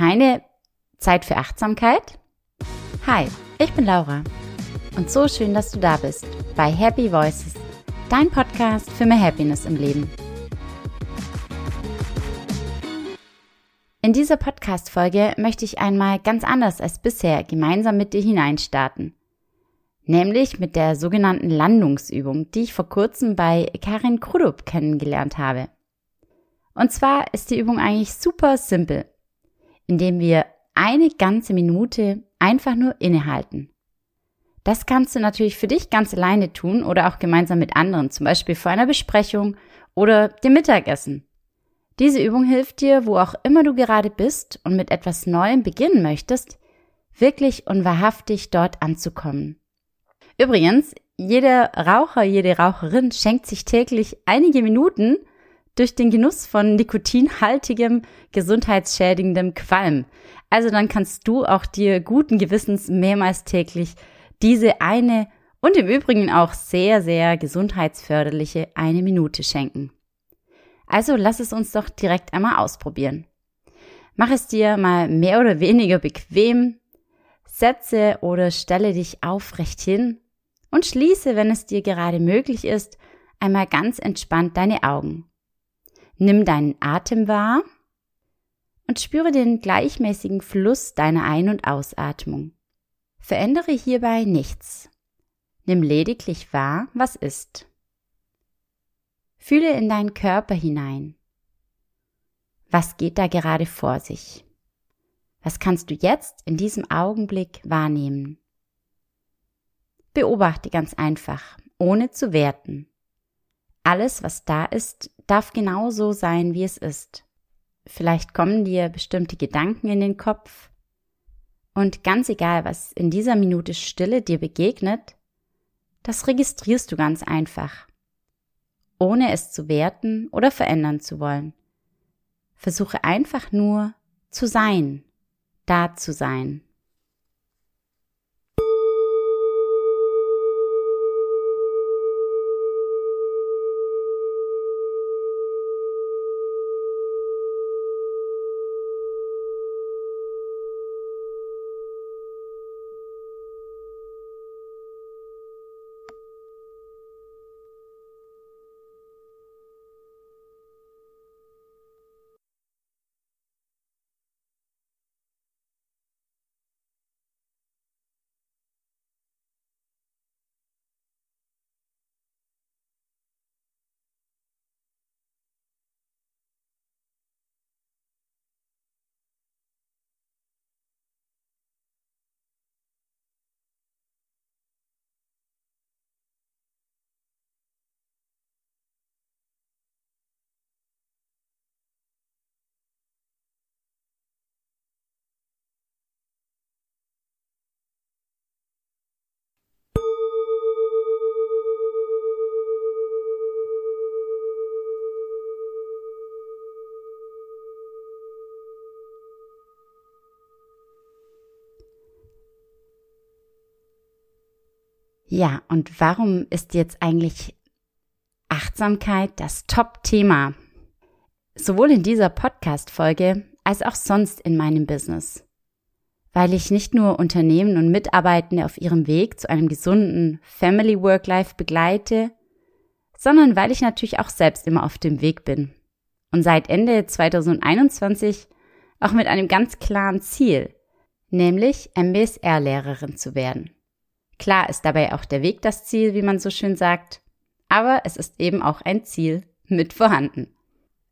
keine Zeit für Achtsamkeit? Hi, ich bin Laura und so schön, dass du da bist bei Happy Voices, dein Podcast für mehr Happiness im Leben. In dieser Podcast-Folge möchte ich einmal ganz anders als bisher gemeinsam mit dir hineinstarten. Nämlich mit der sogenannten Landungsübung, die ich vor kurzem bei Karin Krudup kennengelernt habe. Und zwar ist die Übung eigentlich super simpel, indem wir eine ganze Minute einfach nur innehalten. Das kannst du natürlich für dich ganz alleine tun oder auch gemeinsam mit anderen, zum Beispiel vor einer Besprechung oder dem Mittagessen. Diese Übung hilft dir, wo auch immer du gerade bist und mit etwas Neuem beginnen möchtest, wirklich und wahrhaftig dort anzukommen. Übrigens, jeder Raucher, jede Raucherin schenkt sich täglich einige Minuten durch den Genuss von nikotinhaltigem, gesundheitsschädigendem Qualm. Also dann kannst du auch dir guten Gewissens mehrmals täglich diese eine und im Übrigen auch sehr, sehr gesundheitsförderliche eine Minute schenken. Also lass es uns doch direkt einmal ausprobieren. Mach es dir mal mehr oder weniger bequem, setze oder stelle dich aufrecht hin und schließe, wenn es dir gerade möglich ist, einmal ganz entspannt deine Augen. Nimm deinen Atem wahr und spüre den gleichmäßigen Fluss deiner Ein- und Ausatmung. Verändere hierbei nichts. Nimm lediglich wahr, was ist. Fühle in deinen Körper hinein. Was geht da gerade vor sich? Was kannst du jetzt in diesem Augenblick wahrnehmen? Beobachte ganz einfach, ohne zu werten. Alles, was da ist, darf genau so sein, wie es ist. Vielleicht kommen dir bestimmte Gedanken in den Kopf. Und ganz egal, was in dieser Minute Stille dir begegnet, das registrierst du ganz einfach ohne es zu werten oder verändern zu wollen. Versuche einfach nur zu sein, da zu sein. Ja, und warum ist jetzt eigentlich Achtsamkeit das Top-Thema? Sowohl in dieser Podcast-Folge als auch sonst in meinem Business. Weil ich nicht nur Unternehmen und Mitarbeitende auf ihrem Weg zu einem gesunden Family Work-Life begleite, sondern weil ich natürlich auch selbst immer auf dem Weg bin. Und seit Ende 2021 auch mit einem ganz klaren Ziel, nämlich MBSR-Lehrerin zu werden. Klar ist dabei auch der Weg das Ziel, wie man so schön sagt, aber es ist eben auch ein Ziel mit vorhanden.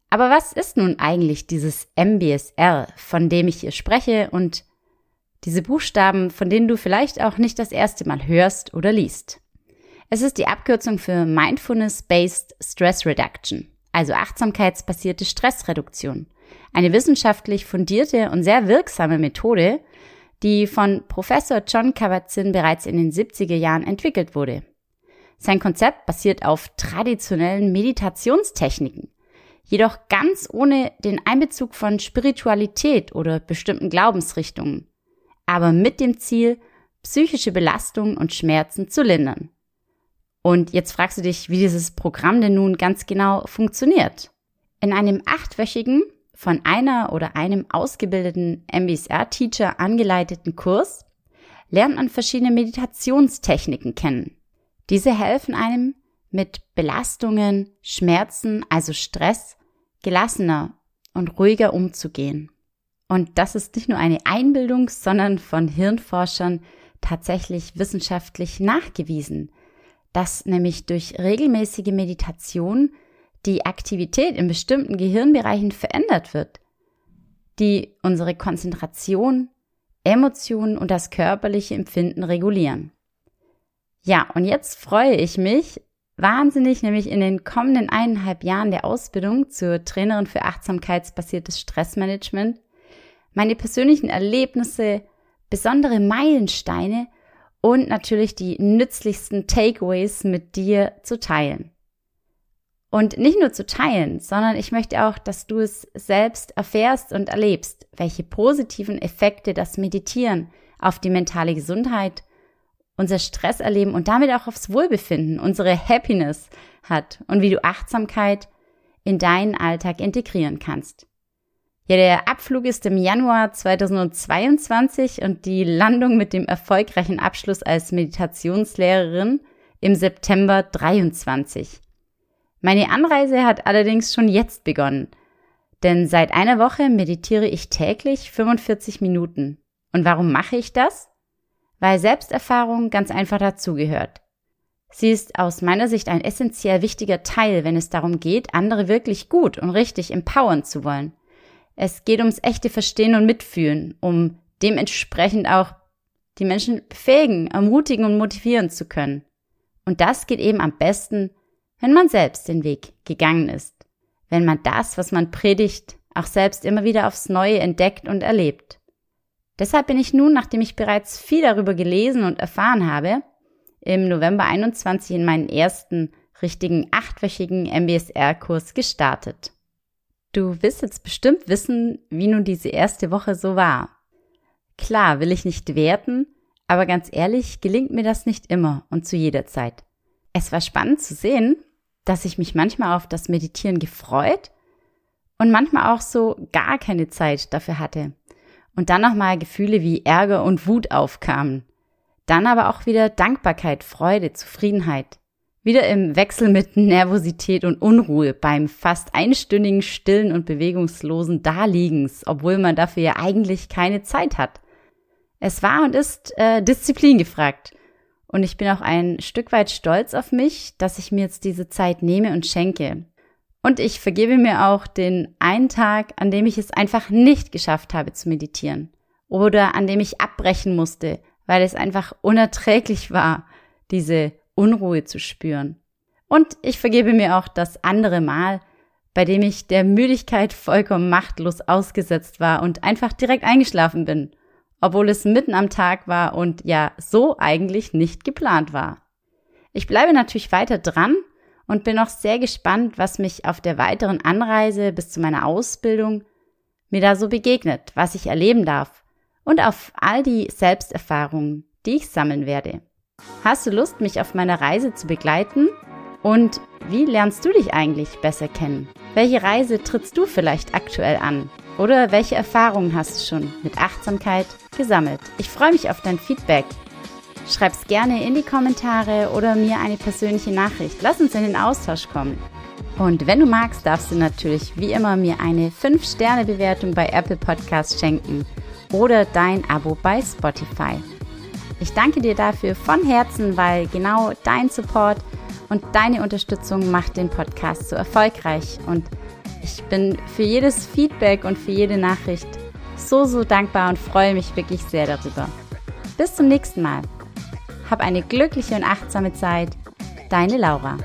Aber was ist nun eigentlich dieses MBSR, von dem ich hier spreche und diese Buchstaben, von denen du vielleicht auch nicht das erste Mal hörst oder liest? Es ist die Abkürzung für Mindfulness-Based Stress Reduction, also achtsamkeitsbasierte Stressreduktion. Eine wissenschaftlich fundierte und sehr wirksame Methode, die von Professor John Kabat-Zinn bereits in den 70er Jahren entwickelt wurde. Sein Konzept basiert auf traditionellen Meditationstechniken, jedoch ganz ohne den Einbezug von Spiritualität oder bestimmten Glaubensrichtungen, aber mit dem Ziel, psychische Belastungen und Schmerzen zu lindern. Und jetzt fragst du dich, wie dieses Programm denn nun ganz genau funktioniert. In einem achtwöchigen von einer oder einem ausgebildeten MBSR-Teacher angeleiteten Kurs lernt man verschiedene Meditationstechniken kennen. Diese helfen einem, mit Belastungen, Schmerzen, also Stress, gelassener und ruhiger umzugehen. Und das ist nicht nur eine Einbildung, sondern von Hirnforschern tatsächlich wissenschaftlich nachgewiesen, dass nämlich durch regelmäßige Meditation die Aktivität in bestimmten Gehirnbereichen verändert wird, die unsere Konzentration, Emotionen und das körperliche Empfinden regulieren. Ja, und jetzt freue ich mich wahnsinnig, nämlich in den kommenden eineinhalb Jahren der Ausbildung zur Trainerin für achtsamkeitsbasiertes Stressmanagement meine persönlichen Erlebnisse, besondere Meilensteine und natürlich die nützlichsten Takeaways mit dir zu teilen. Und nicht nur zu teilen, sondern ich möchte auch, dass du es selbst erfährst und erlebst, welche positiven Effekte das Meditieren auf die mentale Gesundheit, unser Stresserleben und damit auch aufs Wohlbefinden, unsere Happiness hat und wie du Achtsamkeit in deinen Alltag integrieren kannst. Ja, der Abflug ist im Januar 2022 und die Landung mit dem erfolgreichen Abschluss als Meditationslehrerin im September 23. Meine Anreise hat allerdings schon jetzt begonnen. Denn seit einer Woche meditiere ich täglich 45 Minuten. Und warum mache ich das? Weil Selbsterfahrung ganz einfach dazugehört. Sie ist aus meiner Sicht ein essentiell wichtiger Teil, wenn es darum geht, andere wirklich gut und richtig empowern zu wollen. Es geht ums echte Verstehen und Mitfühlen, um dementsprechend auch die Menschen befähigen, ermutigen und motivieren zu können. Und das geht eben am besten, wenn man selbst den Weg gegangen ist, wenn man das, was man predigt, auch selbst immer wieder aufs Neue entdeckt und erlebt. Deshalb bin ich nun, nachdem ich bereits viel darüber gelesen und erfahren habe, im November 21 in meinen ersten richtigen achtwöchigen MBSR-Kurs gestartet. Du wirst jetzt bestimmt wissen, wie nun diese erste Woche so war. Klar, will ich nicht werten, aber ganz ehrlich, gelingt mir das nicht immer und zu jeder Zeit. Es war spannend zu sehen, dass ich mich manchmal auf das Meditieren gefreut und manchmal auch so gar keine Zeit dafür hatte. Und dann nochmal Gefühle wie Ärger und Wut aufkamen. Dann aber auch wieder Dankbarkeit, Freude, Zufriedenheit. Wieder im Wechsel mit Nervosität und Unruhe beim fast einstündigen stillen und bewegungslosen Daliegens, obwohl man dafür ja eigentlich keine Zeit hat. Es war und ist äh, Disziplin gefragt. Und ich bin auch ein Stück weit stolz auf mich, dass ich mir jetzt diese Zeit nehme und schenke. Und ich vergebe mir auch den einen Tag, an dem ich es einfach nicht geschafft habe zu meditieren. Oder an dem ich abbrechen musste, weil es einfach unerträglich war, diese Unruhe zu spüren. Und ich vergebe mir auch das andere Mal, bei dem ich der Müdigkeit vollkommen machtlos ausgesetzt war und einfach direkt eingeschlafen bin obwohl es mitten am Tag war und ja so eigentlich nicht geplant war. Ich bleibe natürlich weiter dran und bin auch sehr gespannt, was mich auf der weiteren Anreise bis zu meiner Ausbildung mir da so begegnet, was ich erleben darf und auf all die Selbsterfahrungen, die ich sammeln werde. Hast du Lust, mich auf meiner Reise zu begleiten? Und wie lernst du dich eigentlich besser kennen? Welche Reise trittst du vielleicht aktuell an? Oder welche Erfahrungen hast du schon mit Achtsamkeit gesammelt? Ich freue mich auf dein Feedback. Schreib's gerne in die Kommentare oder mir eine persönliche Nachricht. Lass uns in den Austausch kommen. Und wenn du magst, darfst du natürlich wie immer mir eine 5-Sterne-Bewertung bei Apple Podcasts schenken oder dein Abo bei Spotify. Ich danke dir dafür von Herzen, weil genau dein Support und deine Unterstützung macht den Podcast so erfolgreich und ich bin für jedes Feedback und für jede Nachricht so, so dankbar und freue mich wirklich sehr darüber. Bis zum nächsten Mal. Hab eine glückliche und achtsame Zeit. Deine Laura.